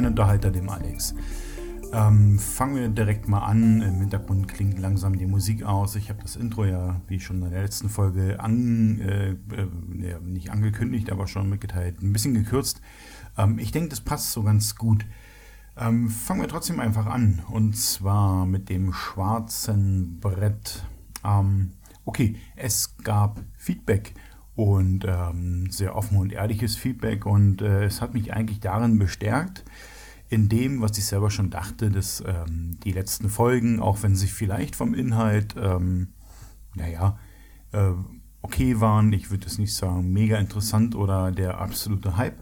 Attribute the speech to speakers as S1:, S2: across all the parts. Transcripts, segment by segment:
S1: Alleinunterhalter, dem Alex. Ähm, fangen wir direkt mal an. Im Hintergrund klingt langsam die Musik aus. Ich habe das Intro ja, wie schon in der letzten Folge, an, äh, äh, nicht angekündigt, aber schon mitgeteilt, ein bisschen gekürzt. Ähm, ich denke, das passt so ganz gut. Ähm, fangen wir trotzdem einfach an. Und zwar mit dem schwarzen Brett. Ähm, okay, es gab Feedback und ähm, sehr offen und ehrliches Feedback. Und äh, es hat mich eigentlich darin bestärkt, in dem, was ich selber schon dachte, dass ähm, die letzten Folgen, auch wenn sie vielleicht vom Inhalt, ähm, naja, äh, okay waren, ich würde es nicht sagen mega interessant oder der absolute Hype,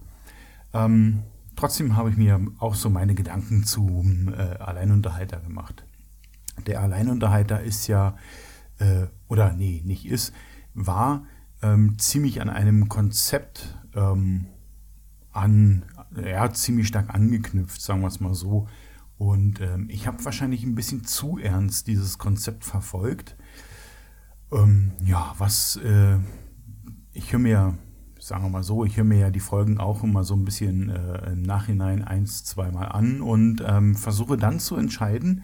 S1: ähm, trotzdem habe ich mir auch so meine Gedanken zum äh, Alleinunterhalter gemacht. Der Alleinunterhalter ist ja äh, oder nee, nicht ist, war ähm, ziemlich an einem Konzept ähm, an, ja, ziemlich stark angeknüpft, sagen wir es mal so. Und ähm, ich habe wahrscheinlich ein bisschen zu ernst dieses Konzept verfolgt. Ähm, ja, was äh, ich höre mir, sagen wir mal so, ich höre mir ja die Folgen auch immer so ein bisschen äh, im Nachhinein eins, zweimal an und ähm, versuche dann zu entscheiden,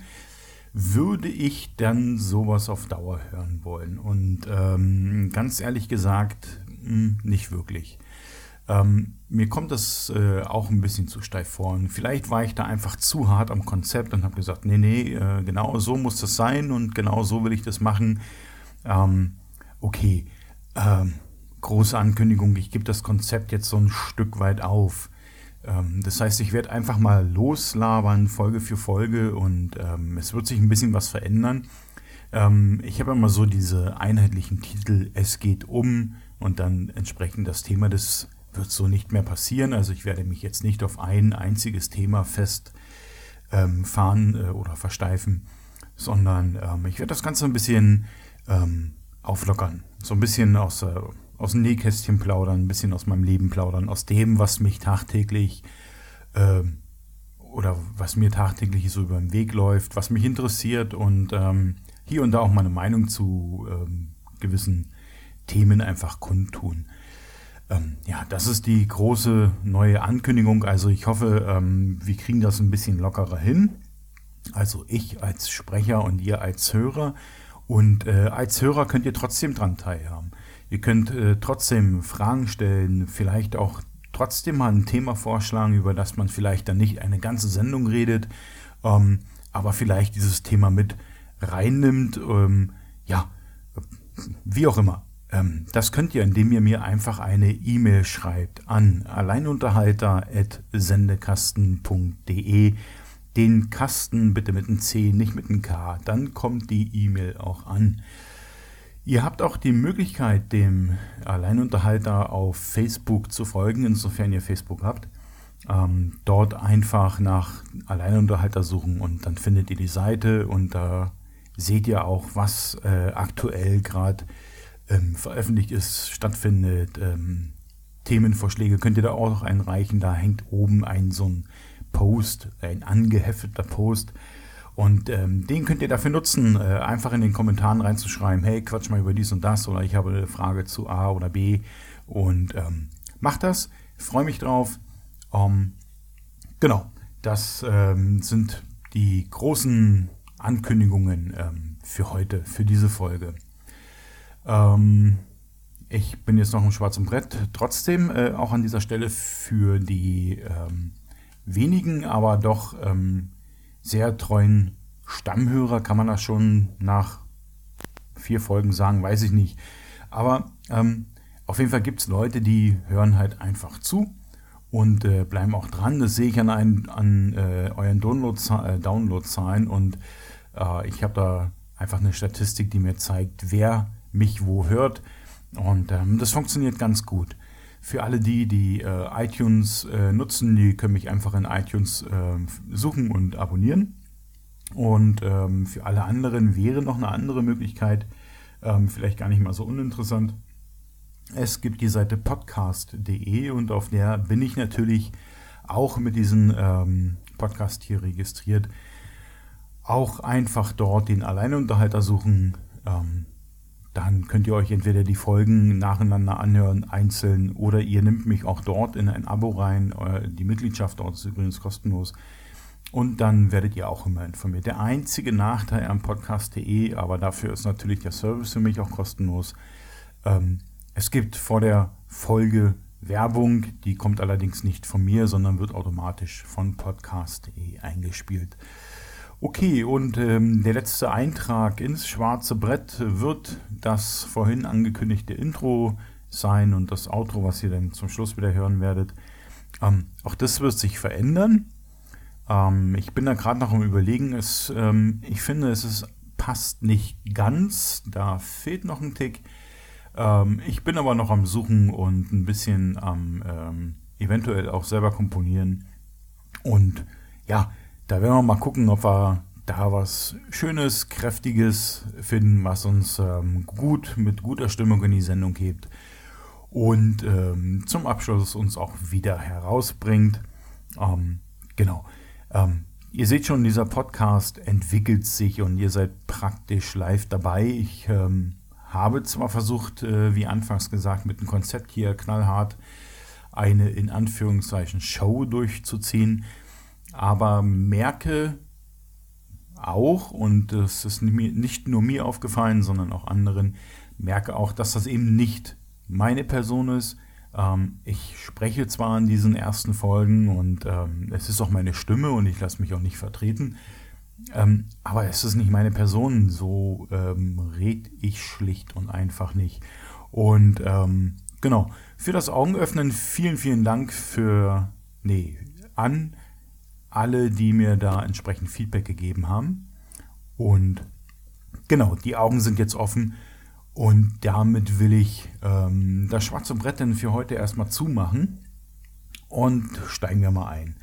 S1: würde ich dann sowas auf Dauer hören wollen? Und ähm, ganz ehrlich gesagt, mh, hm, nicht wirklich. Ähm, mir kommt das äh, auch ein bisschen zu steif vor. Und vielleicht war ich da einfach zu hart am Konzept und habe gesagt, nee, nee, äh, genau so muss das sein und genau so will ich das machen. Ähm, okay, ähm, große Ankündigung, ich gebe das Konzept jetzt so ein Stück weit auf. Ähm, das heißt, ich werde einfach mal loslabern, Folge für Folge und ähm, es wird sich ein bisschen was verändern. Ähm, ich habe immer so diese einheitlichen Titel, es geht um und dann entsprechend das Thema, das wird so nicht mehr passieren. Also ich werde mich jetzt nicht auf ein einziges Thema festfahren äh, oder versteifen, sondern ähm, ich werde das Ganze ein bisschen ähm, auflockern. So ein bisschen aus der aus dem Nähkästchen plaudern, ein bisschen aus meinem Leben plaudern, aus dem, was mich tagtäglich äh, oder was mir tagtäglich so über den Weg läuft, was mich interessiert und ähm, hier und da auch meine Meinung zu ähm, gewissen Themen einfach kundtun. Ähm, ja, das ist die große neue Ankündigung. Also ich hoffe, ähm, wir kriegen das ein bisschen lockerer hin. Also ich als Sprecher und ihr als Hörer. Und äh, als Hörer könnt ihr trotzdem dran teilhaben. Ihr könnt äh, trotzdem Fragen stellen, vielleicht auch trotzdem mal ein Thema vorschlagen, über das man vielleicht dann nicht eine ganze Sendung redet, ähm, aber vielleicht dieses Thema mit reinnimmt. Ähm, ja, wie auch immer. Ähm, das könnt ihr, indem ihr mir einfach eine E-Mail schreibt an alleinunterhalter.sendekasten.de. Den Kasten bitte mit einem C, nicht mit einem K. Dann kommt die E-Mail auch an. Ihr habt auch die Möglichkeit, dem Alleinunterhalter auf Facebook zu folgen, insofern ihr Facebook habt. Ähm, dort einfach nach Alleinunterhalter suchen und dann findet ihr die Seite und da seht ihr auch, was äh, aktuell gerade ähm, veröffentlicht ist, stattfindet. Ähm, Themenvorschläge könnt ihr da auch noch einreichen. Da hängt oben ein so ein Post, ein angehefteter Post und ähm, den könnt ihr dafür nutzen, äh, einfach in den Kommentaren reinzuschreiben, hey, quatsch mal über dies und das oder ich habe eine Frage zu A oder B. Und ähm, macht das, freue mich drauf. Ähm, genau, das ähm, sind die großen Ankündigungen ähm, für heute, für diese Folge. Ähm, ich bin jetzt noch im schwarzen Brett. Trotzdem äh, auch an dieser Stelle für die wenigen, aber doch sehr treuen Stammhörer, kann man das schon nach vier Folgen sagen, weiß ich nicht. Aber ähm, auf jeden Fall gibt es Leute, die hören halt einfach zu und äh, bleiben auch dran. Das sehe ich an, ein, an äh, euren Download-Zahlen Download und äh, ich habe da einfach eine Statistik, die mir zeigt, wer mich wo hört. Und ähm, das funktioniert ganz gut. Für alle die, die äh, iTunes äh, nutzen, die können mich einfach in iTunes äh, suchen und abonnieren. Und ähm, für alle anderen wäre noch eine andere Möglichkeit, ähm, vielleicht gar nicht mal so uninteressant. Es gibt die Seite podcast.de und auf der bin ich natürlich auch mit diesem ähm, Podcast hier registriert. Auch einfach dort den Alleinunterhalter suchen. Ähm, dann könnt ihr euch entweder die Folgen nacheinander anhören, einzeln, oder ihr nehmt mich auch dort in ein Abo rein. Die Mitgliedschaft dort ist übrigens kostenlos. Und dann werdet ihr auch immer informiert. Der einzige Nachteil am Podcast.de, aber dafür ist natürlich der Service für mich auch kostenlos. Ähm, es gibt vor der Folge Werbung, die kommt allerdings nicht von mir, sondern wird automatisch von podcast.de eingespielt. Okay, und ähm, der letzte Eintrag ins schwarze Brett wird das vorhin angekündigte Intro sein und das Outro, was ihr dann zum Schluss wieder hören werdet. Ähm, auch das wird sich verändern. Ähm, ich bin da gerade noch am Überlegen. Es, ähm, ich finde, es ist, passt nicht ganz. Da fehlt noch ein Tick. Ähm, ich bin aber noch am Suchen und ein bisschen am ähm, eventuell auch selber komponieren. Und ja, da werden wir mal gucken, ob wir da was Schönes, Kräftiges finden, was uns ähm, gut mit guter Stimmung in die Sendung hebt und ähm, zum Abschluss uns auch wieder herausbringt. Ähm, genau. Ähm, ihr seht schon, dieser Podcast entwickelt sich und ihr seid praktisch live dabei. Ich ähm, habe zwar versucht, äh, wie anfangs gesagt, mit dem Konzept hier knallhart eine in Anführungszeichen Show durchzuziehen, aber merke auch, und das ist nicht nur mir aufgefallen, sondern auch anderen, merke auch, dass das eben nicht meine Person ist. Ähm, ich spreche zwar in diesen ersten Folgen und ähm, es ist auch meine Stimme und ich lasse mich auch nicht vertreten, ähm, aber es ist nicht meine Person. So ähm, red ich schlicht und einfach nicht. Und ähm, genau, für das Augenöffnen vielen, vielen Dank für, nee, an alle, die mir da entsprechend Feedback gegeben haben. Und genau, die Augen sind jetzt offen. Und damit will ich ähm, das schwarze Brett dann für heute erstmal zumachen. Und steigen wir mal ein.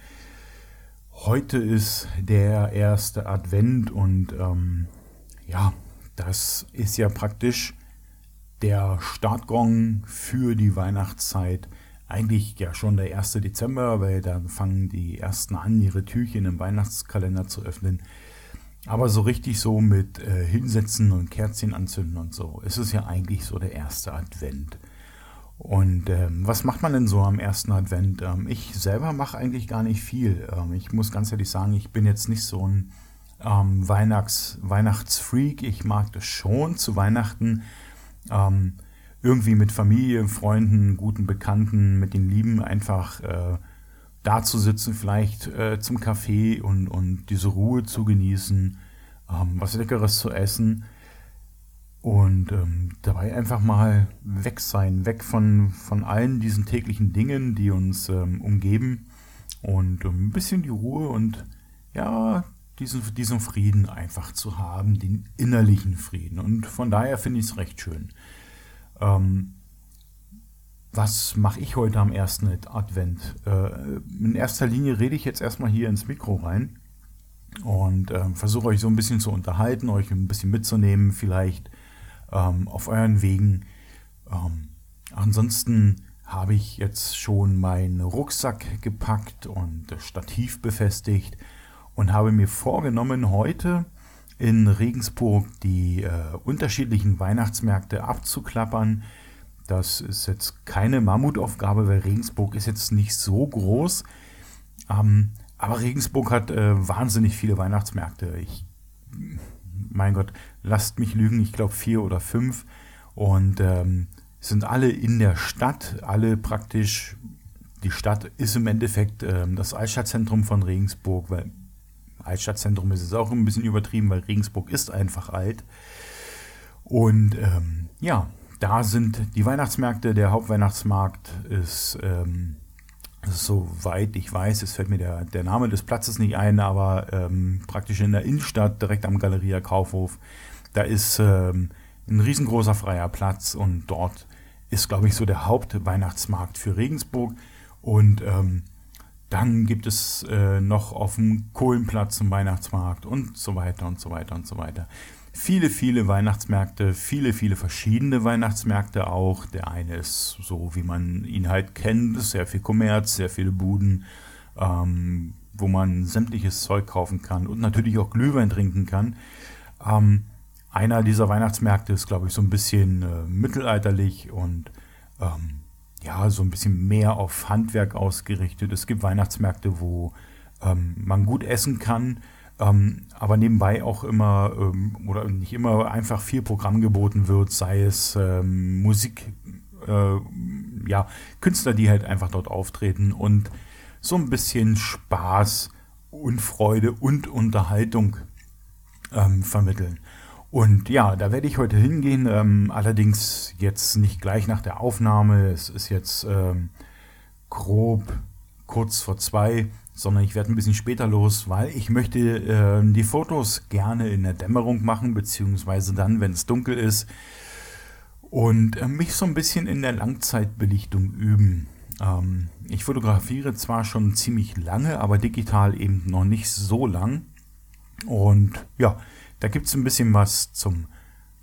S1: Heute ist der erste Advent und ähm, ja, das ist ja praktisch der Startgong für die Weihnachtszeit. Eigentlich ja schon der 1. Dezember, weil dann fangen die ersten an, ihre Türchen im Weihnachtskalender zu öffnen. Aber so richtig so mit äh, Hinsetzen und Kerzchen anzünden und so, ist es ja eigentlich so der erste Advent. Und ähm, was macht man denn so am ersten Advent? Ähm, ich selber mache eigentlich gar nicht viel. Ähm, ich muss ganz ehrlich sagen, ich bin jetzt nicht so ein ähm, Weihnachts Weihnachtsfreak. Ich mag das schon zu Weihnachten. Ähm, irgendwie mit Familie, Freunden, guten Bekannten, mit den Lieben einfach äh, da zu sitzen, vielleicht äh, zum Kaffee und, und diese Ruhe zu genießen, ähm, was Leckeres zu essen. Und ähm, dabei einfach mal weg sein, weg von, von allen diesen täglichen Dingen, die uns ähm, umgeben. Und ähm, ein bisschen die Ruhe und ja, diesen, diesen Frieden einfach zu haben, den innerlichen Frieden. Und von daher finde ich es recht schön. Ähm, was mache ich heute am ersten Advent? Äh, in erster Linie rede ich jetzt erstmal hier ins Mikro rein und äh, versuche euch so ein bisschen zu unterhalten, euch ein bisschen mitzunehmen, vielleicht ähm, auf euren Wegen. Ähm, ansonsten habe ich jetzt schon meinen Rucksack gepackt und das Stativ befestigt und habe mir vorgenommen, heute in Regensburg die äh, unterschiedlichen Weihnachtsmärkte abzuklappern. Das ist jetzt keine Mammutaufgabe, weil Regensburg ist jetzt nicht so groß. Ähm, aber Regensburg hat äh, wahnsinnig viele Weihnachtsmärkte. Ich mein Gott, lasst mich lügen, ich glaube vier oder fünf. Und ähm, sind alle in der Stadt, alle praktisch, die Stadt ist im Endeffekt ähm, das Altstadtzentrum von Regensburg, weil Altstadtzentrum ist es auch ein bisschen übertrieben, weil Regensburg ist einfach alt. Und ähm, ja, da sind die Weihnachtsmärkte, der Hauptweihnachtsmarkt ist ähm, Soweit ich weiß, es fällt mir der, der Name des Platzes nicht ein, aber ähm, praktisch in der Innenstadt, direkt am Galeria Kaufhof, da ist ähm, ein riesengroßer freier Platz und dort ist, glaube ich, so der Hauptweihnachtsmarkt für Regensburg. Und ähm, dann gibt es äh, noch auf dem Kohlenplatz einen Weihnachtsmarkt und so weiter und so weiter und so weiter viele, viele Weihnachtsmärkte, viele, viele verschiedene Weihnachtsmärkte auch. Der eine ist so, wie man ihn halt kennt, sehr viel Kommerz, sehr viele Buden, ähm, wo man sämtliches Zeug kaufen kann und natürlich auch Glühwein trinken kann. Ähm, einer dieser Weihnachtsmärkte ist, glaube ich, so ein bisschen äh, mittelalterlich und ähm, ja, so ein bisschen mehr auf Handwerk ausgerichtet. Es gibt Weihnachtsmärkte, wo ähm, man gut essen kann, ähm, aber nebenbei auch immer ähm, oder nicht immer einfach viel Programm geboten wird, sei es ähm, Musik, äh, ja, Künstler, die halt einfach dort auftreten und so ein bisschen Spaß und Freude und Unterhaltung ähm, vermitteln. Und ja, da werde ich heute hingehen, ähm, allerdings jetzt nicht gleich nach der Aufnahme. Es ist jetzt ähm, grob kurz vor zwei, sondern ich werde ein bisschen später los, weil ich möchte äh, die Fotos gerne in der Dämmerung machen, beziehungsweise dann, wenn es dunkel ist, und äh, mich so ein bisschen in der Langzeitbelichtung üben. Ähm, ich fotografiere zwar schon ziemlich lange, aber digital eben noch nicht so lang. Und ja, da gibt es ein bisschen was zum,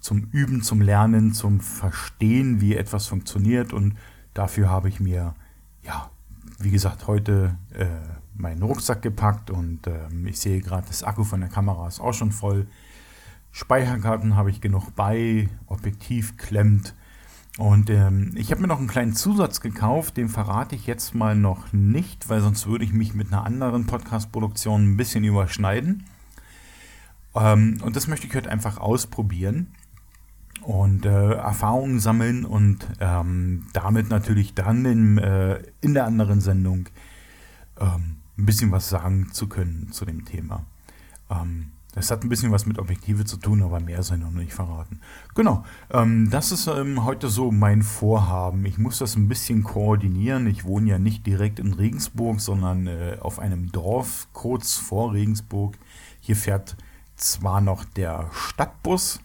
S1: zum Üben, zum Lernen, zum Verstehen, wie etwas funktioniert. Und dafür habe ich mir, ja, wie gesagt, heute äh, meinen Rucksack gepackt und äh, ich sehe gerade, das Akku von der Kamera ist auch schon voll. Speicherkarten habe ich genug bei, Objektiv klemmt. Und ähm, ich habe mir noch einen kleinen Zusatz gekauft, den verrate ich jetzt mal noch nicht, weil sonst würde ich mich mit einer anderen Podcast-Produktion ein bisschen überschneiden. Ähm, und das möchte ich heute einfach ausprobieren und äh, Erfahrungen sammeln und ähm, damit natürlich dann in, äh, in der anderen Sendung ähm, ein bisschen was sagen zu können zu dem Thema. Ähm, das hat ein bisschen was mit Objektive zu tun, aber mehr sei noch nicht verraten. Genau, ähm, das ist ähm, heute so mein Vorhaben. Ich muss das ein bisschen koordinieren. Ich wohne ja nicht direkt in Regensburg, sondern äh, auf einem Dorf kurz vor Regensburg. Hier fährt zwar noch der Stadtbus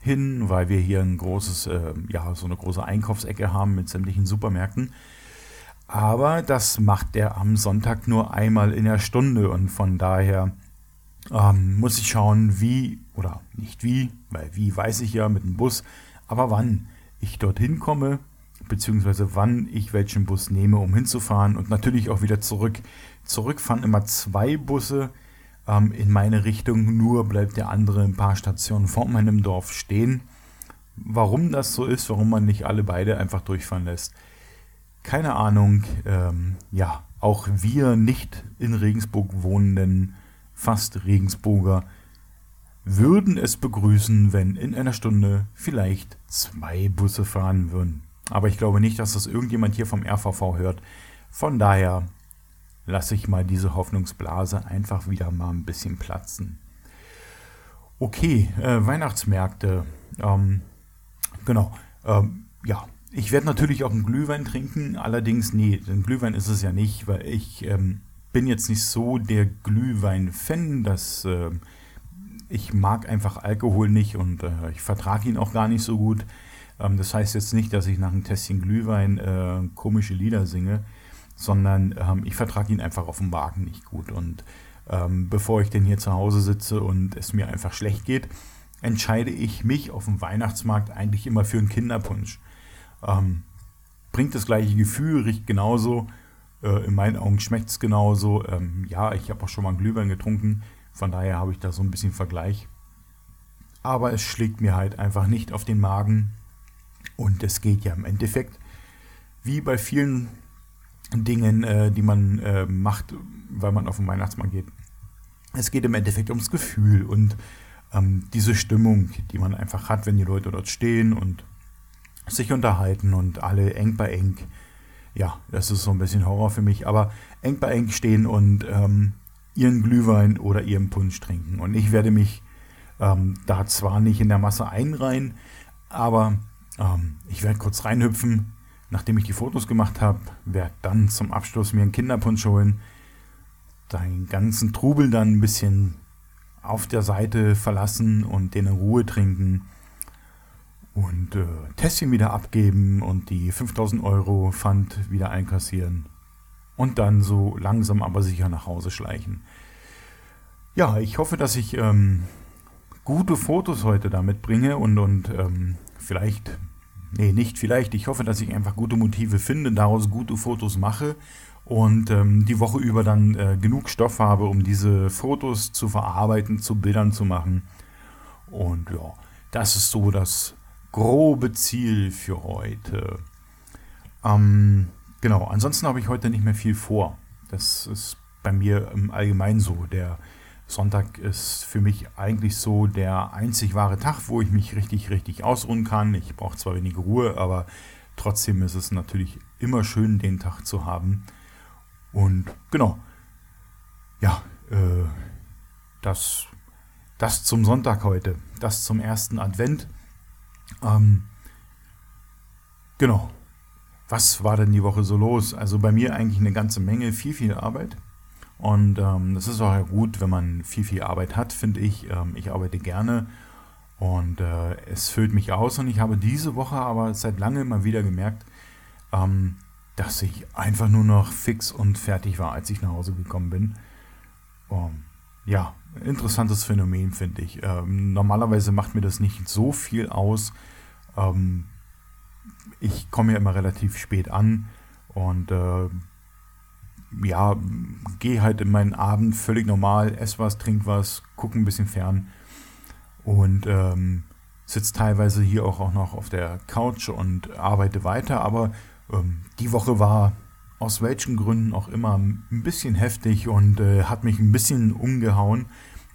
S1: hin, weil wir hier ein großes, äh, ja, so eine große Einkaufsecke haben mit sämtlichen Supermärkten. Aber das macht der am Sonntag nur einmal in der Stunde und von daher ähm, muss ich schauen, wie, oder nicht wie, weil wie weiß ich ja mit dem Bus, aber wann ich dorthin komme, beziehungsweise wann ich welchen Bus nehme, um hinzufahren und natürlich auch wieder zurück. Zurück fahren immer zwei Busse, ähm, in meine Richtung, nur bleibt der andere ein paar Stationen vor meinem Dorf stehen. Warum das so ist, warum man nicht alle beide einfach durchfahren lässt, keine Ahnung. Ähm, ja, auch wir nicht in Regensburg wohnenden, fast Regensburger, würden es begrüßen, wenn in einer Stunde vielleicht zwei Busse fahren würden. Aber ich glaube nicht, dass das irgendjemand hier vom RVV hört. Von daher lasse ich mal diese Hoffnungsblase einfach wieder mal ein bisschen platzen. Okay, äh, Weihnachtsmärkte. Ähm, genau. Ähm, ja, ich werde natürlich auch einen Glühwein trinken. Allerdings, nee, ein Glühwein ist es ja nicht, weil ich ähm, bin jetzt nicht so der Glühwein-Fan. äh, ich mag einfach Alkohol nicht und äh, ich vertrage ihn auch gar nicht so gut. Ähm, das heißt jetzt nicht, dass ich nach einem Tässchen Glühwein äh, komische Lieder singe sondern ähm, ich vertrage ihn einfach auf dem Wagen nicht gut. Und ähm, bevor ich denn hier zu Hause sitze und es mir einfach schlecht geht, entscheide ich mich auf dem Weihnachtsmarkt eigentlich immer für einen Kinderpunsch. Ähm, bringt das gleiche Gefühl, riecht genauso, äh, in meinen Augen schmeckt es genauso. Ähm, ja, ich habe auch schon mal einen Glühwein getrunken, von daher habe ich da so ein bisschen Vergleich. Aber es schlägt mir halt einfach nicht auf den Magen. Und es geht ja im Endeffekt, wie bei vielen Dingen, äh, die man äh, macht, weil man auf den Weihnachtsmarkt geht. Es geht im Endeffekt ums Gefühl und ähm, diese Stimmung, die man einfach hat, wenn die Leute dort stehen und sich unterhalten und alle eng bei eng. Ja, das ist so ein bisschen Horror für mich, aber eng bei eng stehen und ähm, ihren Glühwein oder ihren Punsch trinken. Und ich werde mich ähm, da zwar nicht in der Masse einreihen, aber ähm, ich werde kurz reinhüpfen, Nachdem ich die Fotos gemacht habe, werde dann zum Abschluss mir einen Kinderpunsch holen, den ganzen Trubel dann ein bisschen auf der Seite verlassen und den in Ruhe trinken und äh, Tässchen wieder abgeben und die 5000 Euro Pfand wieder einkassieren und dann so langsam aber sicher nach Hause schleichen. Ja, ich hoffe, dass ich ähm, gute Fotos heute damit bringe und, und ähm, vielleicht nee, nicht vielleicht. Ich hoffe, dass ich einfach gute Motive finde, daraus gute Fotos mache und ähm, die Woche über dann äh, genug Stoff habe, um diese Fotos zu verarbeiten, zu Bildern zu machen. Und ja, Das ist so das grobe Ziel für heute. Ähm, genau, ansonsten habe ich heute nicht mehr viel vor. Das ist bei mir im Allgemeinen so. Der Sonntag ist für mich eigentlich so der einzig wahre Tag, wo ich mich richtig, richtig ausruhen kann. Ich brauche zwar wenig Ruhe, aber trotzdem ist es natürlich immer schön, den Tag zu haben. Und genau, ja, äh, das, das zum Sonntag heute, das zum ersten Advent. Ähm, genau, was war denn die Woche so los? Also bei mir eigentlich eine ganze Menge, viel, viel Arbeit. Und ähm, das ist auch gut, wenn man viel, viel Arbeit hat, finde ich. Ähm, ich arbeite gerne und äh, es füllt mich aus. Und ich habe diese Woche aber seit langem mal wieder gemerkt, ähm, dass ich einfach nur noch fix und fertig war, als ich nach Hause gekommen bin. Ähm, ja, interessantes Phänomen, finde ich. Ähm, normalerweise macht mir das nicht so viel aus. Ähm, ich komme ja immer relativ spät an und äh, ja, gehe halt in meinen Abend völlig normal, esse was, trink was, gucke ein bisschen fern und ähm, sitze teilweise hier auch, auch noch auf der Couch und arbeite weiter. Aber ähm, die Woche war aus welchen Gründen auch immer ein bisschen heftig und äh, hat mich ein bisschen umgehauen.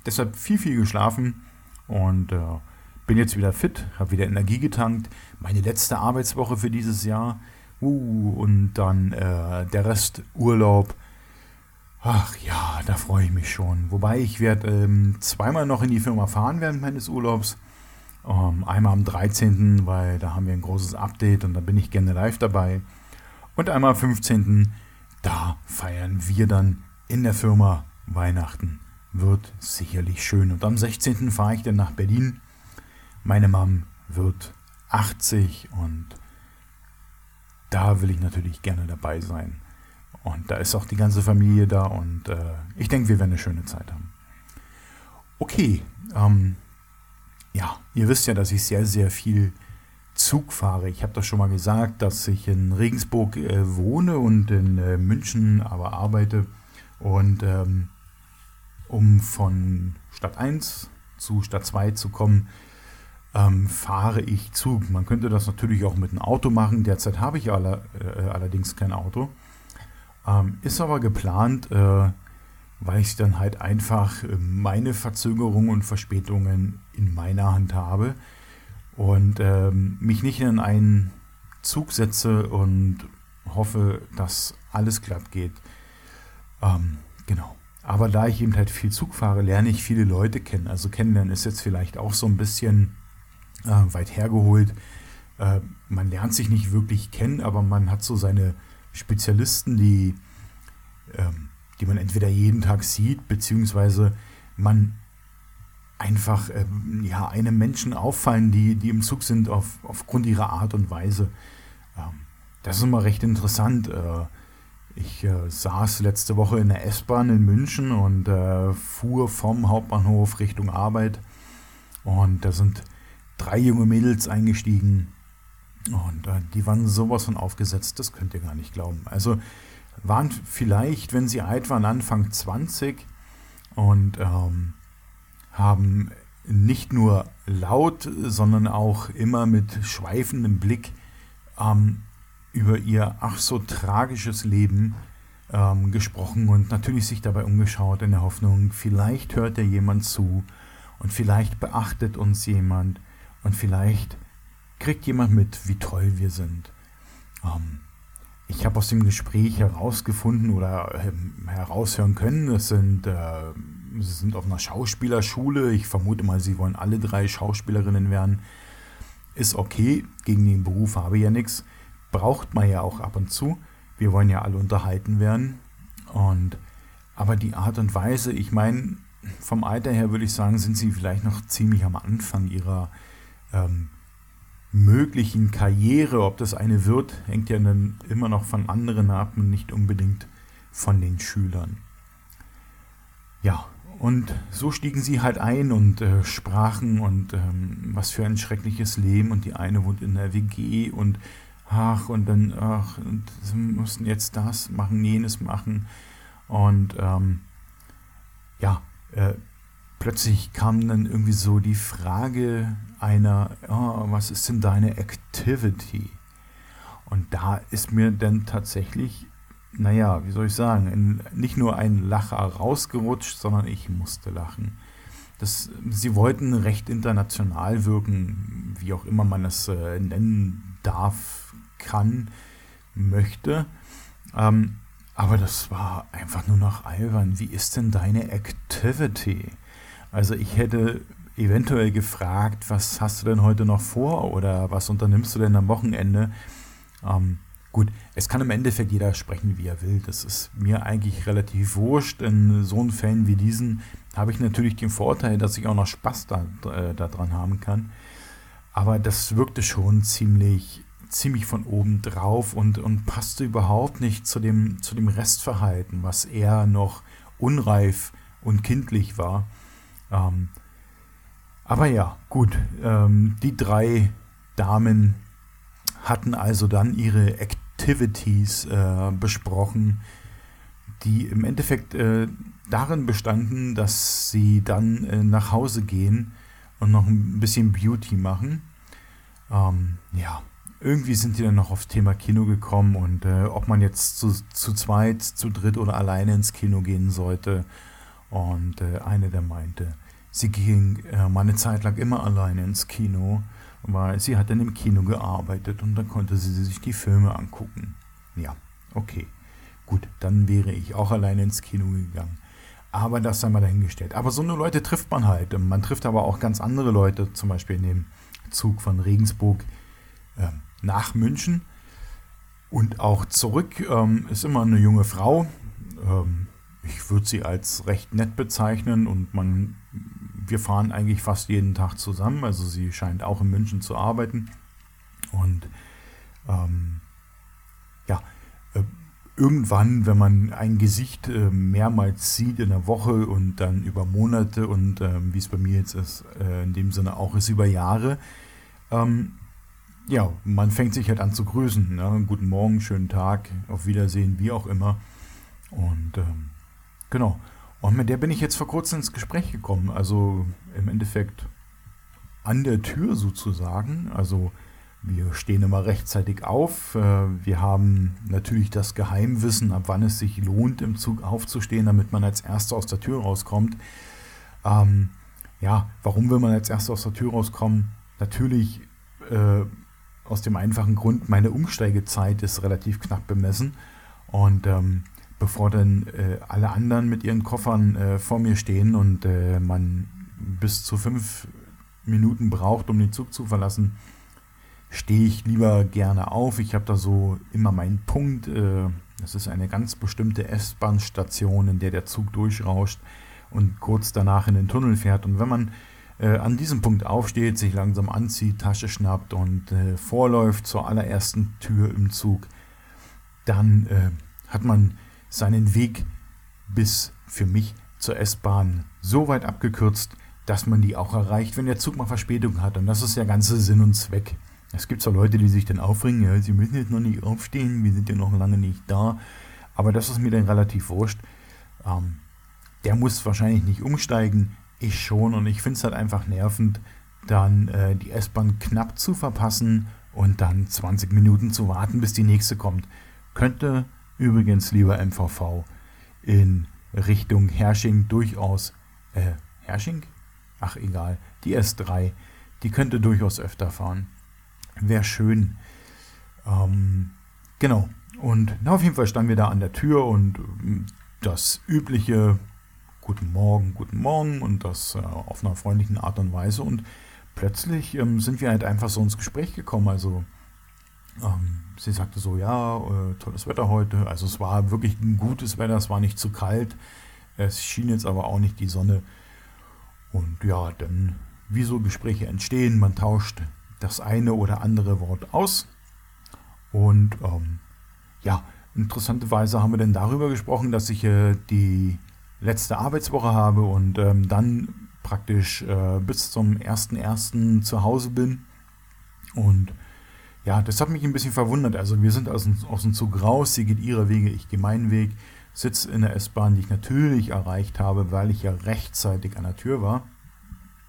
S1: Deshalb viel, viel geschlafen und äh, bin jetzt wieder fit, habe wieder Energie getankt. Meine letzte Arbeitswoche für dieses Jahr. Uh, und dann äh, der Rest Urlaub. Ach ja, da freue ich mich schon. Wobei ich werde ähm, zweimal noch in die Firma fahren während meines Urlaubs. Ähm, einmal am 13., weil da haben wir ein großes Update und da bin ich gerne live dabei. Und einmal am 15., da feiern wir dann in der Firma Weihnachten. Wird sicherlich schön. Und am 16. fahre ich dann nach Berlin. Meine Mom wird 80 und da will ich natürlich gerne dabei sein. Und da ist auch die ganze Familie da und äh, ich denke, wir werden eine schöne Zeit haben. Okay, ähm, ja, ihr wisst ja, dass ich sehr, sehr viel Zug fahre. Ich habe das schon mal gesagt, dass ich in Regensburg äh, wohne und in äh, München aber arbeite. Und ähm, um von Stadt 1 zu Stadt 2 zu kommen, ähm, fahre ich Zug. Man könnte das natürlich auch mit einem Auto machen. Derzeit habe ich aller, äh, allerdings kein Auto. Ähm, ist aber geplant, äh, weil ich dann halt einfach äh, meine Verzögerungen und Verspätungen in meiner Hand habe und ähm, mich nicht in einen Zug setze und hoffe, dass alles glatt geht. Ähm, genau. Aber da ich eben halt viel Zug fahre, lerne ich viele Leute kennen. Also kennenlernen ist jetzt vielleicht auch so ein bisschen äh, weit hergeholt. Äh, man lernt sich nicht wirklich kennen, aber man hat so seine Spezialisten, die, ähm, die man entweder jeden Tag sieht, beziehungsweise man einfach ähm, ja, einem Menschen auffallen, die, die im Zug sind auf, aufgrund ihrer Art und Weise. Ähm, das ist immer recht interessant. Äh, ich äh, saß letzte Woche in der S-Bahn in München und äh, fuhr vom Hauptbahnhof Richtung Arbeit. Und da sind drei junge Mädels eingestiegen und äh, die waren sowas von aufgesetzt, das könnt ihr gar nicht glauben. Also waren vielleicht, wenn sie alt waren, Anfang 20 und ähm, haben nicht nur laut, sondern auch immer mit schweifendem Blick ähm, über ihr ach so tragisches Leben ähm, gesprochen und natürlich sich dabei umgeschaut in der Hoffnung, vielleicht hört ja jemand zu und vielleicht beachtet uns jemand und vielleicht kriegt jemand mit, wie toll wir sind. Ähm, ich habe aus dem Gespräch herausgefunden oder äh, heraushören können, es sind, äh, sie sind auf einer Schauspielerschule. Ich vermute mal, sie wollen alle drei Schauspielerinnen werden. Ist okay, gegen den Beruf habe ich ja nichts. Braucht man ja auch ab und zu. Wir wollen ja alle unterhalten werden. Und aber die Art und Weise, ich meine, vom Alter her würde ich sagen, sind sie vielleicht noch ziemlich am Anfang ihrer ähm, möglichen Karriere, ob das eine wird, hängt ja dann immer noch von anderen ab und nicht unbedingt von den Schülern. Ja, und so stiegen sie halt ein und äh, sprachen und ähm, was für ein schreckliches Leben und die eine wohnt in der WG und ach und dann ach und sie mussten jetzt das machen, jenes machen und ähm, ja, äh, plötzlich kam dann irgendwie so die Frage einer, oh, was ist denn deine Activity? Und da ist mir dann tatsächlich, naja, wie soll ich sagen, in, nicht nur ein Lacher rausgerutscht, sondern ich musste lachen. Das, sie wollten recht international wirken, wie auch immer man es äh, nennen darf, kann, möchte. Ähm, aber das war einfach nur noch albern. Wie ist denn deine Activity? Also ich hätte eventuell gefragt, was hast du denn heute noch vor oder was unternimmst du denn am Wochenende? Ähm, gut, es kann im Endeffekt jeder sprechen, wie er will. Das ist mir eigentlich relativ wurscht. In so Fällen wie diesen habe ich natürlich den Vorteil, dass ich auch noch Spaß da, äh, daran haben kann. Aber das wirkte schon ziemlich, ziemlich von oben drauf und, und passte überhaupt nicht zu dem, zu dem Restverhalten, was eher noch unreif und kindlich war. Ähm, aber ja, gut, ähm, die drei Damen hatten also dann ihre Activities äh, besprochen, die im Endeffekt äh, darin bestanden, dass sie dann äh, nach Hause gehen und noch ein bisschen Beauty machen. Ähm, ja, irgendwie sind die dann noch aufs Thema Kino gekommen und äh, ob man jetzt zu, zu zweit, zu dritt oder alleine ins Kino gehen sollte. Und äh, eine der meinte, sie ging äh, eine Zeit lang immer alleine ins Kino weil sie hat dann im Kino gearbeitet und dann konnte sie sich die Filme angucken. Ja, okay. Gut, dann wäre ich auch alleine ins Kino gegangen. Aber das sei mal dahingestellt. Aber so eine Leute trifft man halt. Man trifft aber auch ganz andere Leute, zum Beispiel in dem Zug von Regensburg äh, nach München. Und auch zurück ähm, ist immer eine junge Frau. Ähm, ich würde sie als recht nett bezeichnen und man wir fahren eigentlich fast jeden Tag zusammen. Also sie scheint auch in München zu arbeiten. Und ähm, ja, äh, irgendwann, wenn man ein Gesicht äh, mehrmals sieht in der Woche und dann über Monate und ähm, wie es bei mir jetzt ist, äh, in dem Sinne auch ist über Jahre, ähm, ja, man fängt sich halt an zu grüßen. Ne? Guten Morgen, schönen Tag, auf Wiedersehen, wie auch immer. Und ähm, genau. Und mit der bin ich jetzt vor kurzem ins Gespräch gekommen. Also im Endeffekt an der Tür sozusagen. Also wir stehen immer rechtzeitig auf. Äh, wir haben natürlich das Geheimwissen, ab wann es sich lohnt, im Zug aufzustehen, damit man als Erster aus der Tür rauskommt. Ähm, ja, warum will man als Erster aus der Tür rauskommen? Natürlich äh, aus dem einfachen Grund, meine Umsteigezeit ist relativ knapp bemessen. Und ähm, bevor dann äh, alle anderen mit ihren Koffern äh, vor mir stehen und äh, man bis zu fünf Minuten braucht, um den Zug zu verlassen, stehe ich lieber gerne auf. Ich habe da so immer meinen Punkt. Äh, das ist eine ganz bestimmte S-Bahn-Station, in der der Zug durchrauscht und kurz danach in den Tunnel fährt. Und wenn man äh, an diesem Punkt aufsteht, sich langsam anzieht, Tasche schnappt und äh, vorläuft zur allerersten Tür im Zug, dann hat man seinen Weg bis für mich zur S-Bahn so weit abgekürzt, dass man die auch erreicht, wenn der Zug mal Verspätung hat. Und das ist ja ganze Sinn und Zweck. Es gibt zwar Leute, die sich dann aufregen, ja, sie müssen jetzt noch nicht aufstehen, wir sind ja noch lange nicht da. Aber das ist mir dann relativ wurscht. Ähm, der muss wahrscheinlich nicht umsteigen, ich schon. Und ich finde es halt einfach nervend, dann äh, die S-Bahn knapp zu verpassen und dann 20 Minuten zu warten, bis die nächste kommt. Könnte Übrigens, lieber MVV, in Richtung Hersching durchaus, äh, Hersching? Ach egal, die S3, die könnte durchaus öfter fahren. Wäre schön. Ähm, genau. Und na, auf jeden Fall standen wir da an der Tür und ähm, das übliche Guten Morgen, guten Morgen und das äh, auf einer freundlichen Art und Weise. Und plötzlich ähm, sind wir halt einfach so ins Gespräch gekommen. Also ähm, sie sagte so, ja, äh, tolles Wetter heute. Also es war wirklich ein gutes Wetter, es war nicht zu kalt. Es schien jetzt aber auch nicht die Sonne. Und ja, dann, wie so Gespräche entstehen, man tauscht das eine oder andere Wort aus. Und ähm, ja, interessanterweise haben wir dann darüber gesprochen, dass ich äh, die letzte Arbeitswoche habe und ähm, dann praktisch äh, bis zum 1.1. zu Hause bin. Und ja, das hat mich ein bisschen verwundert. Also wir sind aus dem, aus dem Zug raus, sie geht ihre Wege, ich gehe meinen Weg. sitze in der S-Bahn, die ich natürlich erreicht habe, weil ich ja rechtzeitig an der Tür war.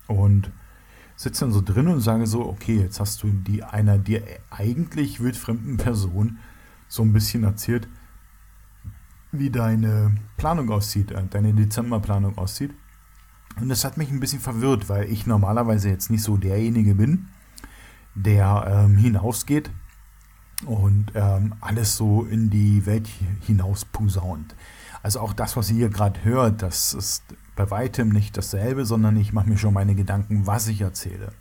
S1: Und sitze dann so drin und sage so, okay, jetzt hast du die einer dir eigentlich wildfremden Person so ein bisschen erzählt, wie deine Planung aussieht, äh, deine Dezemberplanung aussieht. Und das hat mich ein bisschen verwirrt, weil ich normalerweise jetzt nicht so derjenige bin, der ähm, hinausgeht und ähm, alles so in die Welt hinaus posaunt. Also auch das, was ihr hier gerade hört, das ist bei weitem nicht dasselbe, sondern ich mache mir schon meine Gedanken, was ich erzähle.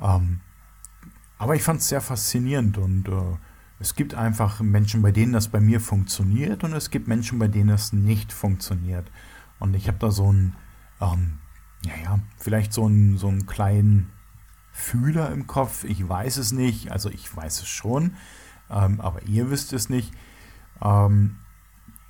S1: Ähm, aber ich fand es sehr faszinierend und äh, es gibt einfach Menschen, bei denen das bei mir funktioniert und es gibt Menschen, bei denen es nicht funktioniert. Und ich habe da so einen, ähm, ja, ja, vielleicht so einen, so einen kleinen Fühler im Kopf. Ich weiß es nicht, also ich weiß es schon, ähm, aber ihr wisst es nicht. Ähm,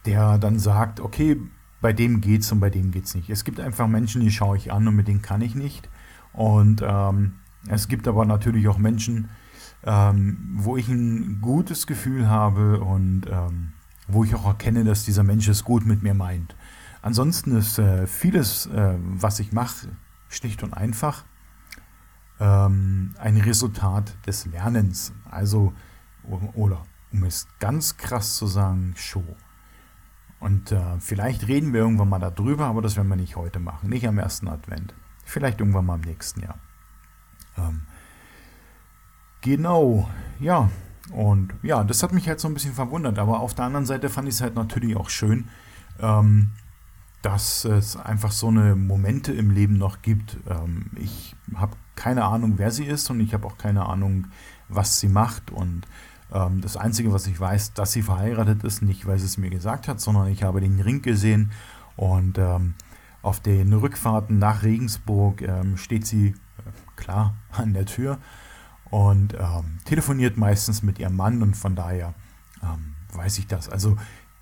S1: der dann sagt, okay, bei dem geht's und bei dem geht's nicht. Es gibt einfach Menschen, die schaue ich an und mit denen kann ich nicht. Und ähm, es gibt aber natürlich auch Menschen, ähm, wo ich ein gutes Gefühl habe und ähm, wo ich auch erkenne, dass dieser Mensch es gut mit mir meint. Ansonsten ist äh, vieles, äh, was ich mache, schlicht und einfach ähm, ein Resultat des Lernens. Also, oder um es ganz krass zu sagen, Show. Und äh, vielleicht reden wir irgendwann mal darüber, aber das werden wir nicht heute machen, nicht am ersten Advent. Vielleicht irgendwann mal im nächsten Jahr. Ähm, Genau, ja. Und ja, das hat mich halt so ein bisschen verwundert. Aber auf der anderen Seite fand ich es halt natürlich auch schön, ähm, dass es einfach so eine Momente im Leben noch gibt. Ähm, ich habe keine Ahnung, wer sie ist und ich habe auch keine Ahnung, was sie macht. Und ähm, das Einzige, was ich weiß, dass sie verheiratet ist, nicht weil sie es mir gesagt hat, sondern ich habe den Ring gesehen und ähm, auf den Rückfahrten nach Regensburg ähm, steht sie äh, klar an der Tür und ähm, telefoniert meistens mit ihrem Mann und von daher ähm, weiß ich das. Also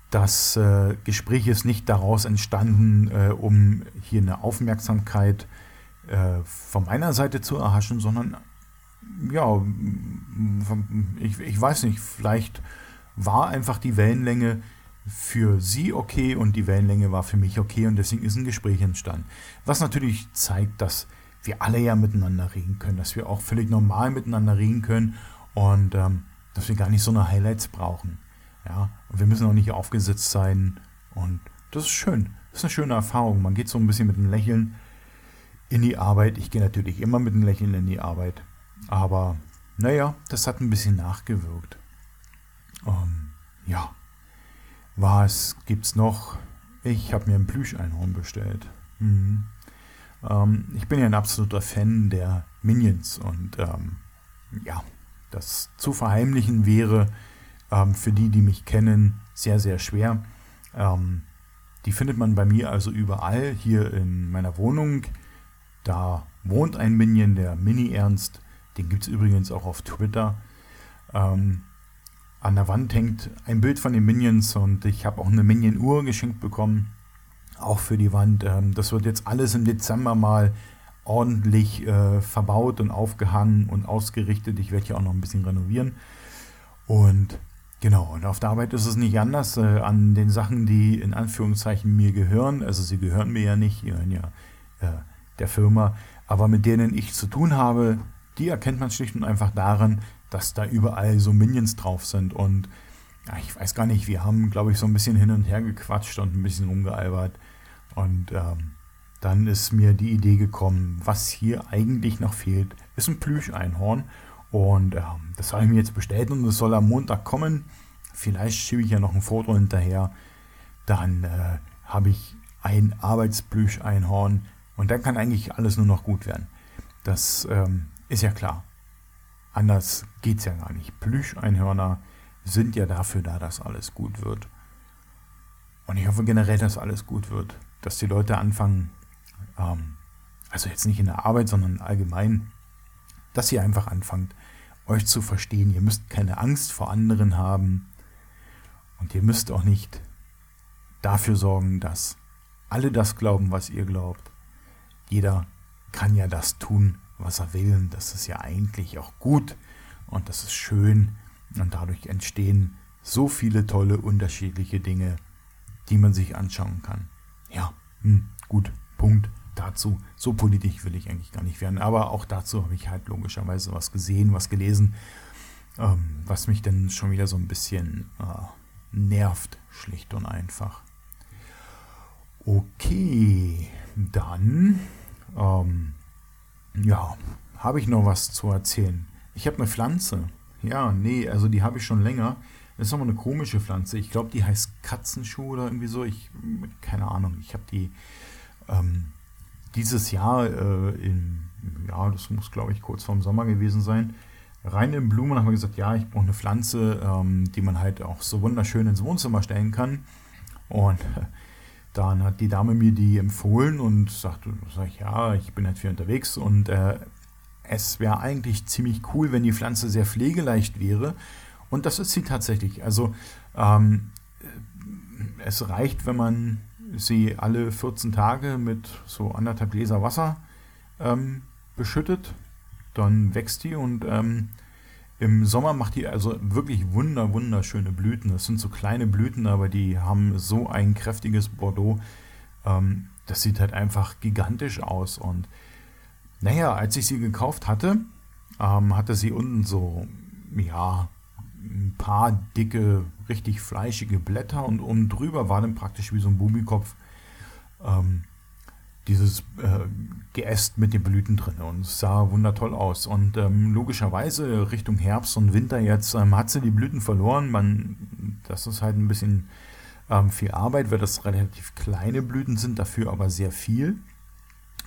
S1: das äh, Gespräch ist nicht daraus entstanden, äh, um hier eine Aufmerksamkeit äh, von meiner Seite zu erhaschen, sondern ja, ich, ich weiß nicht, vielleicht war einfach die Wellenlänge für sie okay und die Wellenlänge war für mich okay und deswegen ist ein Gespräch entstanden. Was natürlich zeigt, dass wir alle ja miteinander reden können, dass wir auch völlig normal miteinander reden können und ähm, dass wir gar nicht so eine Highlights brauchen. Ja, und wir müssen auch nicht aufgesetzt sein und das ist schön. Das ist eine schöne Erfahrung. Man geht so ein bisschen mit einem Lächeln in die Arbeit. Ich gehe natürlich immer mit einem Lächeln in die Arbeit. Aber naja, das hat ein bisschen nachgewirkt. Ähm, ja. Was gibt's noch? Ich habe mir ein Plüscheinhorn bestellt. Mhm. Ähm, ich bin ja ein absoluter Fan der Minions und ähm, ja, das zu verheimlichen wäre ähm, für die, die mich kennen, sehr, sehr schwer. Ähm, die findet man bei mir also überall hier in meiner Wohnung. Da wohnt ein Minion, der Mini-Ernst. Den gibt es übrigens auch auf Twitter. Ähm, an der Wand hängt ein Bild von den Minions und ich habe auch eine Minion-Uhr geschenkt bekommen auch für die Wand. Ähm, das wird jetzt alles im Dezember mal ordentlich äh, verbaut und aufgehangen und ausgerichtet. Ich werde hier auch noch ein bisschen renovieren. Und genau, und auf der Arbeit ist es nicht anders. Äh, an den Sachen, die in Anführungszeichen mir gehören, also sie gehören mir ja nicht, gehören ja äh, der Firma, aber mit denen ich zu tun habe, die erkennt man schlicht und einfach daran, dass da überall so Minions drauf sind. Und ja, ich weiß gar nicht, wir haben, glaube ich, so ein bisschen hin und her gequatscht und ein bisschen rumgealbert. Und ähm, dann ist mir die Idee gekommen, was hier eigentlich noch fehlt, ist ein Plüscheinhorn. Und ähm, das habe ich mir jetzt bestellt und es soll am Montag kommen. Vielleicht schiebe ich ja noch ein Foto hinterher. Dann äh, habe ich ein Arbeitsplüscheinhorn und dann kann eigentlich alles nur noch gut werden. Das ähm, ist ja klar. Anders geht es ja gar nicht. Plüscheinhörner sind ja dafür da, dass alles gut wird. Und ich hoffe generell, dass alles gut wird dass die Leute anfangen, ähm, also jetzt nicht in der Arbeit, sondern allgemein, dass ihr einfach anfangt, euch zu verstehen. Ihr müsst keine Angst vor anderen haben und ihr müsst auch nicht dafür sorgen, dass alle das glauben, was ihr glaubt. Jeder kann ja das tun, was er will. Und das ist ja eigentlich auch gut und das ist schön und dadurch entstehen so viele tolle unterschiedliche Dinge die man sich anschauen kann. Ja, hm, gut, Punkt dazu. So politisch will ich eigentlich gar nicht werden, aber auch dazu habe ich halt logischerweise was gesehen, was gelesen, ähm, was mich dann schon wieder so ein bisschen äh, nervt, schlicht und einfach. Okay, dann ähm, ja, habe ich noch was zu erzählen. Ich habe eine Pflanze. Ja, nee, also die habe ich schon länger. Das ist nochmal eine komische Pflanze. Ich glaube, die heißt Katzenschuh oder irgendwie so. Ich, keine Ahnung. Ich habe die ähm, dieses Jahr äh, in, ja, das muss glaube ich kurz vorm Sommer gewesen sein, rein in Blumen haben wir gesagt, ja, ich brauche eine Pflanze, ähm, die man halt auch so wunderschön ins Wohnzimmer stellen kann. Und äh, dann hat die Dame mir die empfohlen und sagte, sag ich, ja, ich bin halt viel unterwegs und äh, es wäre eigentlich ziemlich cool, wenn die Pflanze sehr pflegeleicht wäre. Und das ist sie tatsächlich. Also ähm, es reicht, wenn man sie alle 14 Tage mit so anderthalb Gläser Wasser ähm, beschüttet. Dann wächst die und ähm, im Sommer macht die also wirklich wunder, wunderschöne Blüten. Das sind so kleine Blüten, aber die haben so ein kräftiges Bordeaux. Ähm, das sieht halt einfach gigantisch aus. Und naja, als ich sie gekauft hatte, ähm, hatte sie unten so, ja, ein paar dicke, richtig fleischige Blätter und oben drüber war dann praktisch wie so ein Bubikopf ähm, dieses äh, Geäst mit den Blüten drin und es sah wundertoll aus. Und ähm, logischerweise Richtung Herbst und Winter jetzt ähm, hat sie die Blüten verloren. Man, das ist halt ein bisschen ähm, viel Arbeit, weil das relativ kleine Blüten sind, dafür aber sehr viel.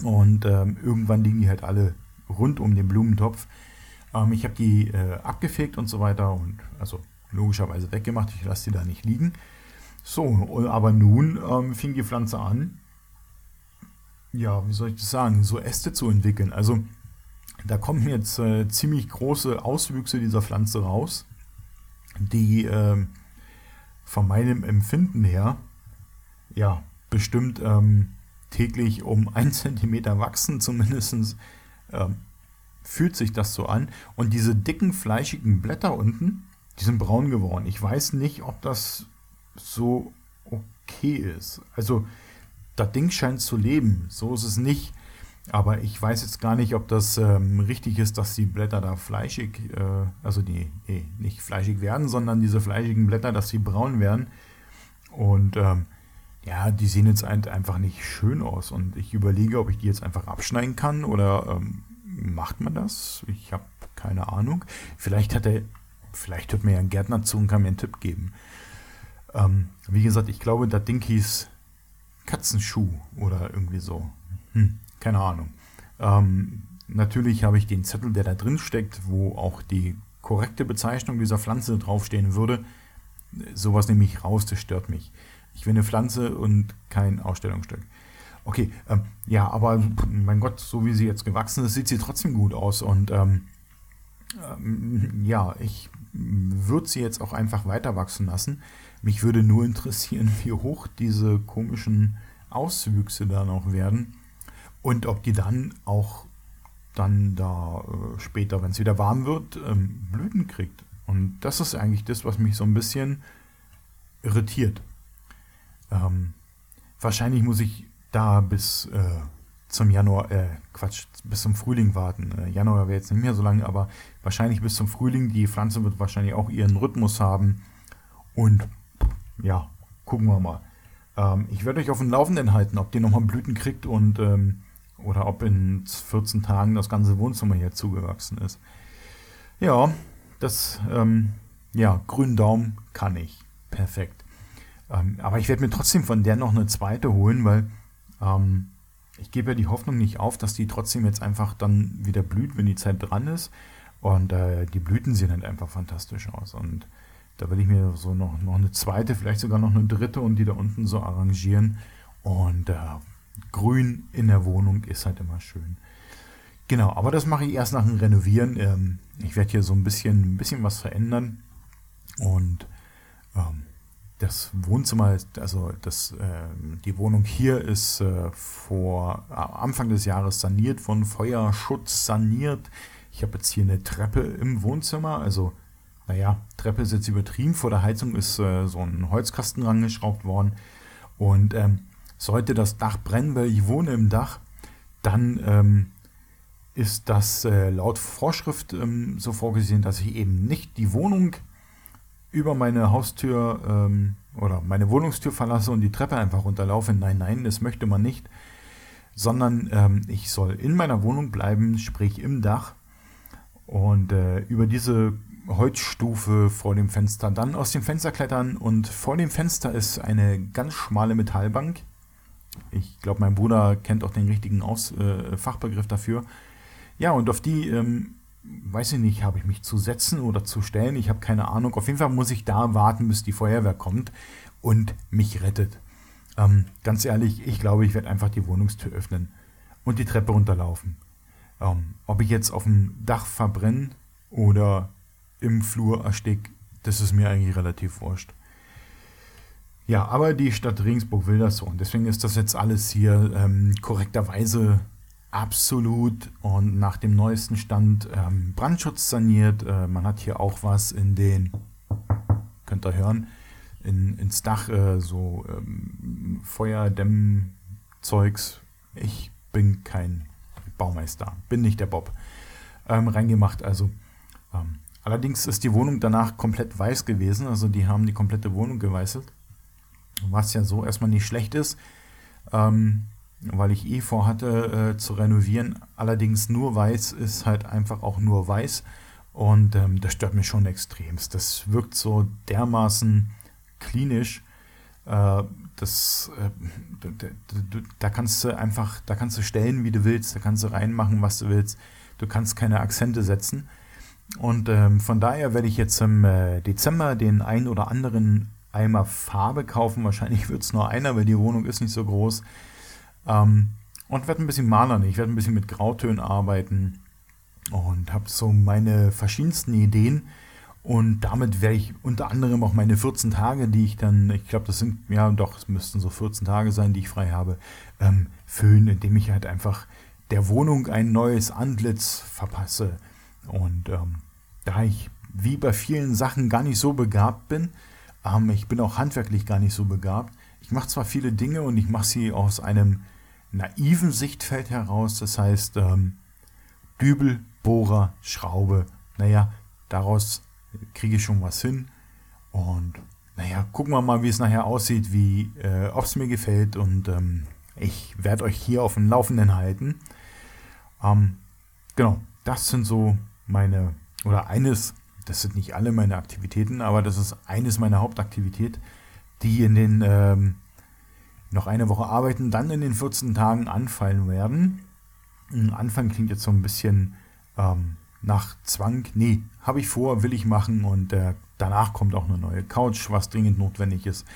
S1: Und ähm, irgendwann liegen die halt alle rund um den Blumentopf. Ähm, ich habe die äh, abgefegt und so weiter und also logischerweise weggemacht. Ich lasse die da nicht liegen. So, aber nun ähm, fing die Pflanze an, ja, wie soll ich das sagen, so Äste zu entwickeln. Also da kommen jetzt äh, ziemlich große Auswüchse dieser Pflanze raus, die äh, von meinem Empfinden her ja bestimmt ähm, täglich um ein Zentimeter wachsen, zumindest ähm, fühlt sich das so an. Und diese dicken, fleischigen Blätter unten, die sind braun geworden. Ich weiß nicht, ob das so okay ist. Also, das Ding scheint zu leben. So ist es nicht. Aber ich weiß jetzt gar nicht, ob das ähm, richtig ist, dass die Blätter da fleischig, äh, also die, nee, nicht fleischig werden, sondern diese fleischigen Blätter, dass sie braun werden. Und ähm, ja, die sehen jetzt einfach nicht schön aus. Und ich überlege, ob ich die jetzt einfach abschneiden kann oder ähm, macht man das? Ich habe keine Ahnung. Vielleicht hat er, vielleicht hört mir ja ein Gärtner zu und kann mir einen Tipp geben. Ähm, wie gesagt, ich glaube, das Ding hieß Katzenschuh oder irgendwie so. Hm, keine Ahnung. Ähm, natürlich habe ich den Zettel, der da drin steckt, wo auch die korrekte Bezeichnung dieser Pflanze draufstehen würde. Sowas nehme ich raus, das stört mich. Ich will eine Pflanze und kein Ausstellungsstück. Okay, ähm, ja, aber mein Gott, so wie sie jetzt gewachsen ist, sieht sie trotzdem gut aus. Und ähm, ähm, ja, ich würde sie jetzt auch einfach weiter wachsen lassen. Mich würde nur interessieren, wie hoch diese komischen Auswüchse da noch werden und ob die dann auch dann da äh, später, wenn es wieder warm wird, ähm, Blüten kriegt. Und das ist eigentlich das, was mich so ein bisschen irritiert. Ähm, wahrscheinlich muss ich da bis äh, zum Januar, äh, Quatsch, bis zum Frühling warten. Äh, Januar wäre jetzt nicht mehr so lange, aber wahrscheinlich bis zum Frühling. Die Pflanze wird wahrscheinlich auch ihren Rhythmus haben. Und ja, gucken wir mal. Ähm, ich werde euch auf dem Laufenden halten, ob die nochmal Blüten kriegt und ähm, oder ob in 14 Tagen das ganze Wohnzimmer hier zugewachsen ist. Ja, das, ähm, ja, grünen Daumen kann ich. Perfekt. Ähm, aber ich werde mir trotzdem von der noch eine zweite holen, weil ähm, ich gebe ja die Hoffnung nicht auf, dass die trotzdem jetzt einfach dann wieder blüht, wenn die Zeit dran ist. Und äh, die Blüten sehen halt einfach fantastisch aus. Und da will ich mir so noch, noch eine zweite, vielleicht sogar noch eine dritte und die da unten so arrangieren. Und äh, grün in der Wohnung ist halt immer schön. Genau, aber das mache ich erst nach dem Renovieren. Ähm, ich werde hier so ein bisschen, ein bisschen was verändern. Und ähm, das Wohnzimmer, also das, äh, die Wohnung hier ist äh, vor äh, Anfang des Jahres saniert, von Feuerschutz saniert. Ich habe jetzt hier eine Treppe im Wohnzimmer, also naja, Treppe ist jetzt übertrieben. Vor der Heizung ist äh, so ein Holzkasten rangeschraubt worden. Und ähm, sollte das Dach brennen, weil ich wohne im Dach, dann ähm, ist das äh, laut Vorschrift ähm, so vorgesehen, dass ich eben nicht die Wohnung über meine Haustür ähm, oder meine Wohnungstür verlasse und die Treppe einfach runterlaufe. Nein, nein, das möchte man nicht. Sondern ähm, ich soll in meiner Wohnung bleiben, sprich im Dach. Und äh, über diese Holzstufe vor dem Fenster dann aus dem Fenster klettern. Und vor dem Fenster ist eine ganz schmale Metallbank. Ich glaube, mein Bruder kennt auch den richtigen Aus äh, Fachbegriff dafür. Ja, und auf die, ähm, weiß ich nicht, habe ich mich zu setzen oder zu stellen. Ich habe keine Ahnung. Auf jeden Fall muss ich da warten, bis die Feuerwehr kommt und mich rettet. Ähm, ganz ehrlich, ich glaube, ich werde einfach die Wohnungstür öffnen und die Treppe runterlaufen. Ähm, ob ich jetzt auf dem Dach verbrenne oder im Flur erstick, das ist mir eigentlich relativ wurscht. Ja, aber die Stadt Regensburg will das so und deswegen ist das jetzt alles hier ähm, korrekterweise absolut und nach dem neuesten Stand ähm, Brandschutz saniert. Äh, man hat hier auch was in den, könnt ihr hören, in, ins Dach äh, so ähm, Feuerdämmzeugs. Ich bin kein Baumeister, bin nicht der Bob. Ähm, reingemacht, also. Ähm, allerdings ist die Wohnung danach komplett weiß gewesen, also die haben die komplette Wohnung geweißelt. Was ja so erstmal nicht schlecht ist. Ähm, weil ich eh vorhatte äh, zu renovieren. Allerdings nur weiß ist halt einfach auch nur weiß und ähm, das stört mich schon extremst. Das wirkt so dermaßen klinisch. Äh, das, äh, da kannst du einfach, da kannst du stellen, wie du willst, da kannst du reinmachen, was du willst. Du kannst keine Akzente setzen. Und ähm, von daher werde ich jetzt im äh, Dezember den ein oder anderen Eimer Farbe kaufen. Wahrscheinlich wird es nur einer, weil die Wohnung ist nicht so groß. Ähm, und werde ein bisschen malern. Ich werde ein bisschen mit Grautönen arbeiten und habe so meine verschiedensten Ideen. Und damit werde ich unter anderem auch meine 14 Tage, die ich dann, ich glaube, das sind, ja doch, es müssten so 14 Tage sein, die ich frei habe, ähm, füllen, indem ich halt einfach der Wohnung ein neues Antlitz verpasse. Und ähm, da ich wie bei vielen Sachen gar nicht so begabt bin, ähm, ich bin auch handwerklich gar nicht so begabt. Ich mache zwar viele Dinge und ich mache sie aus einem naiven Sichtfeld heraus. Das heißt, ähm, Dübel, Bohrer, Schraube. Naja, daraus kriege ich schon was hin. Und naja, gucken wir mal, wie es nachher aussieht, wie, äh, ob es mir gefällt. Und ähm, ich werde euch hier auf dem Laufenden halten. Ähm, genau, das sind so meine, oder eines, das sind nicht alle meine Aktivitäten, aber das ist eines meiner Hauptaktivitäten, die in den ähm, noch eine Woche arbeiten, dann in den 14 Tagen anfallen werden. Anfang klingt jetzt so ein bisschen ähm, nach Zwang. Nee, habe ich vor, will ich machen und äh, danach kommt auch eine neue Couch, was dringend notwendig ist.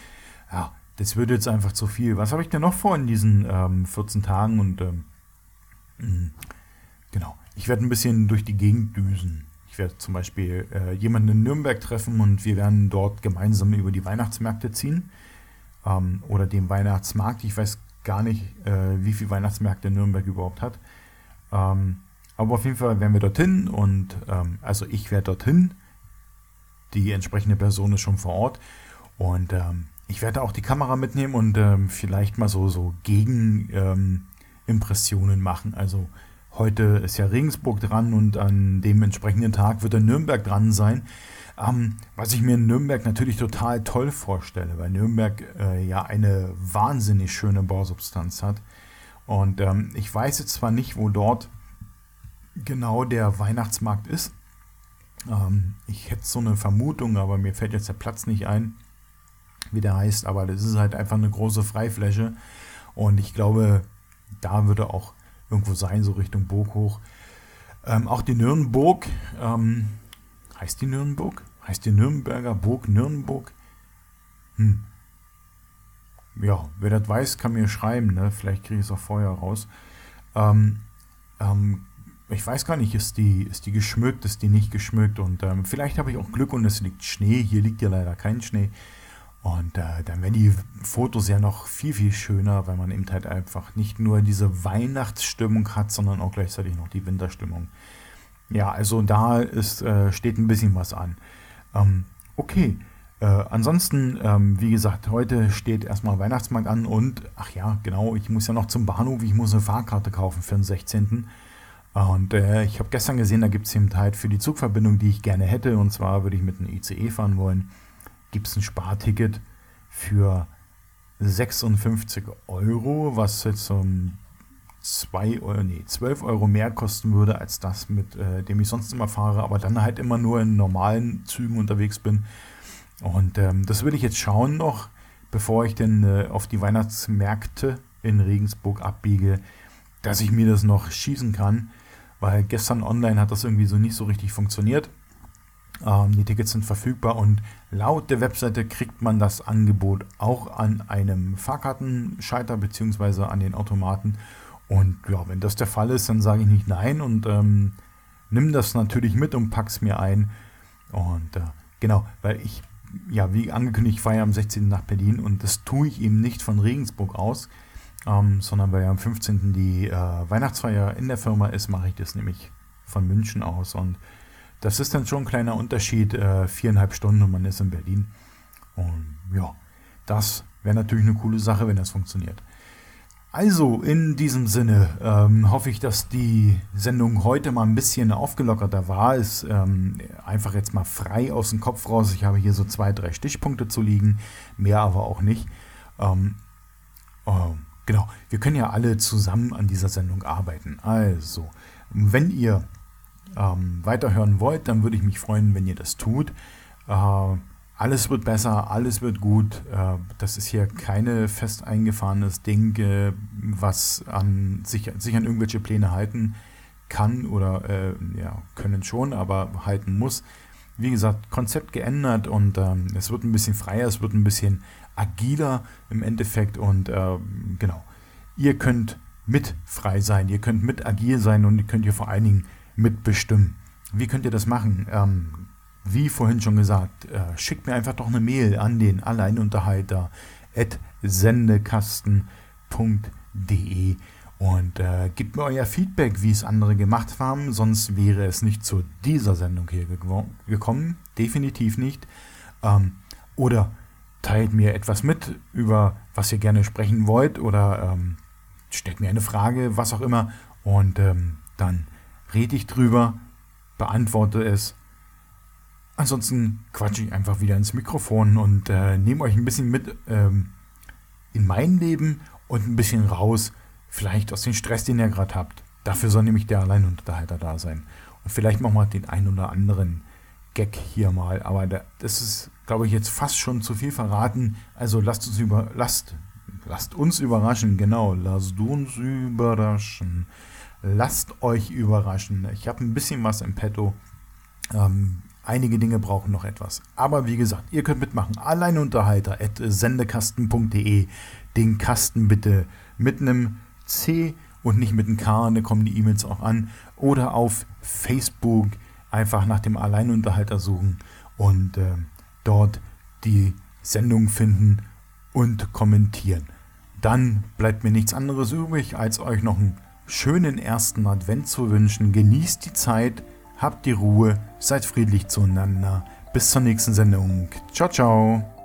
S1: Ja, das wird jetzt einfach zu viel. Was habe ich denn noch vor in diesen ähm, 14 Tagen? Und ähm, hm, genau, ich werde ein bisschen durch die Gegend düsen. Ich werde zum Beispiel äh, jemanden in Nürnberg treffen und wir werden dort gemeinsam über die Weihnachtsmärkte ziehen ähm, oder dem Weihnachtsmarkt. Ich weiß gar nicht, äh, wie viele Weihnachtsmärkte Nürnberg überhaupt hat. Ähm, aber auf jeden Fall werden wir dorthin und ähm, also ich werde dorthin. Die entsprechende Person ist schon vor Ort und ähm, ich werde auch die Kamera mitnehmen und ähm, vielleicht mal so, so Gegenimpressionen machen. Also heute ist ja Regensburg dran und an dem entsprechenden Tag wird dann Nürnberg dran sein. Ähm, was ich mir in Nürnberg natürlich total toll vorstelle, weil Nürnberg äh, ja eine wahnsinnig schöne Bausubstanz hat. Und ähm, ich weiß jetzt zwar nicht, wo dort genau der Weihnachtsmarkt ist. Ähm, ich hätte so eine Vermutung, aber mir fällt jetzt der Platz nicht ein, wie der heißt. Aber das ist halt einfach eine große Freifläche. Und ich glaube, da würde auch irgendwo sein, so Richtung Burg hoch. Ähm, auch die Nürnberg, ähm, Heißt die Nürnberg? Heißt die Nürnberger Burg Nürnberg? Hm. Ja, wer das weiß, kann mir schreiben. Ne? Vielleicht kriege ich es auch vorher raus. Ähm, ähm, ich weiß gar nicht, ist die, ist die geschmückt, ist die nicht geschmückt und ähm, vielleicht habe ich auch Glück und es liegt Schnee. Hier liegt ja leider kein Schnee. Und äh, dann werden die Fotos ja noch viel, viel schöner, weil man eben halt einfach nicht nur diese Weihnachtsstimmung hat, sondern auch gleichzeitig noch die Winterstimmung. Ja, also da ist, äh, steht ein bisschen was an. Ähm, okay, Äh, ansonsten, ähm, wie gesagt, heute steht erstmal Weihnachtsmarkt an und, ach ja, genau, ich muss ja noch zum Bahnhof, ich muss eine Fahrkarte kaufen für den 16. Und äh, ich habe gestern gesehen, da gibt es eben halt für die Zugverbindung, die ich gerne hätte, und zwar würde ich mit einem ICE fahren wollen, gibt es ein Sparticket für 56 Euro, was jetzt um 2 Euro, nee, 12 Euro mehr kosten würde als das, mit äh, dem ich sonst immer fahre, aber dann halt immer nur in normalen Zügen unterwegs bin. Und ähm, das würde ich jetzt schauen noch, bevor ich denn äh, auf die Weihnachtsmärkte in Regensburg abbiege, dass ich mir das noch schießen kann, weil gestern online hat das irgendwie so nicht so richtig funktioniert. Ähm, die Tickets sind verfügbar und laut der Webseite kriegt man das Angebot auch an einem Fahrkartenschalter bzw. an den Automaten. Und ja, wenn das der Fall ist, dann sage ich nicht nein und ähm, nimm das natürlich mit und pack's mir ein. Und äh, genau, weil ich ja, wie angekündigt, fahre ja am 16. nach Berlin und das tue ich eben nicht von Regensburg aus, ähm, sondern weil ja am 15. die äh, Weihnachtsfeier in der Firma ist, mache ich das nämlich von München aus und das ist dann schon ein kleiner Unterschied, äh, viereinhalb Stunden und man ist in Berlin. Und ja, das wäre natürlich eine coole Sache, wenn das funktioniert. Also, in diesem Sinne ähm, hoffe ich, dass die Sendung heute mal ein bisschen aufgelockerter war. Ist ähm, einfach jetzt mal frei aus dem Kopf raus. Ich habe hier so zwei, drei Stichpunkte zu liegen, mehr aber auch nicht. Ähm, äh, genau, wir können ja alle zusammen an dieser Sendung arbeiten. Also, wenn ihr ähm, weiterhören wollt, dann würde ich mich freuen, wenn ihr das tut. Äh, alles wird besser, alles wird gut. Äh, das ist hier keine fest eingefahrenes Ding, was an sich, sich an irgendwelche Pläne halten kann oder äh, ja, können schon, aber halten muss. Wie gesagt, Konzept geändert und ähm, es wird ein bisschen freier, es wird ein bisschen agiler im Endeffekt und äh, genau. Ihr könnt mit frei sein, ihr könnt mit agil sein und ihr könnt hier vor allen Dingen mitbestimmen. Wie könnt ihr das machen? Ähm, wie vorhin schon gesagt, äh, schickt mir einfach doch eine Mail an den Alleinunterhalter at sendekasten.de und äh, gebt mir euer Feedback, wie es andere gemacht haben, sonst wäre es nicht zu dieser Sendung hier gekommen, definitiv nicht. Ähm, oder teilt mir etwas mit, über was ihr gerne sprechen wollt oder ähm, stellt mir eine Frage, was auch immer. Und ähm, dann rede ich drüber, beantworte es Ansonsten quatsche ich einfach wieder ins Mikrofon und äh, nehme euch ein bisschen mit ähm, in mein Leben und ein bisschen raus, vielleicht aus dem Stress, den ihr gerade habt. Dafür soll nämlich der Alleinunterhalter da sein. Und vielleicht machen wir den einen oder anderen Gag hier mal. Aber da, das ist, glaube ich, jetzt fast schon zu viel verraten. Also lasst uns über, lasst, lasst uns überraschen, genau, lasst uns überraschen. Lasst euch überraschen. Ich habe ein bisschen was im Petto. Ähm, Einige Dinge brauchen noch etwas. Aber wie gesagt, ihr könnt mitmachen. Alleinunterhalter at sendekasten.de. Den Kasten bitte mit einem C und nicht mit einem K, da kommen die E-Mails auch an. Oder auf Facebook einfach nach dem Alleinunterhalter suchen und äh, dort die Sendung finden und kommentieren. Dann bleibt mir nichts anderes übrig, als euch noch einen schönen ersten Advent zu wünschen. Genießt die Zeit Habt die Ruhe, seid friedlich zueinander. Bis zur nächsten Sendung. Ciao, ciao.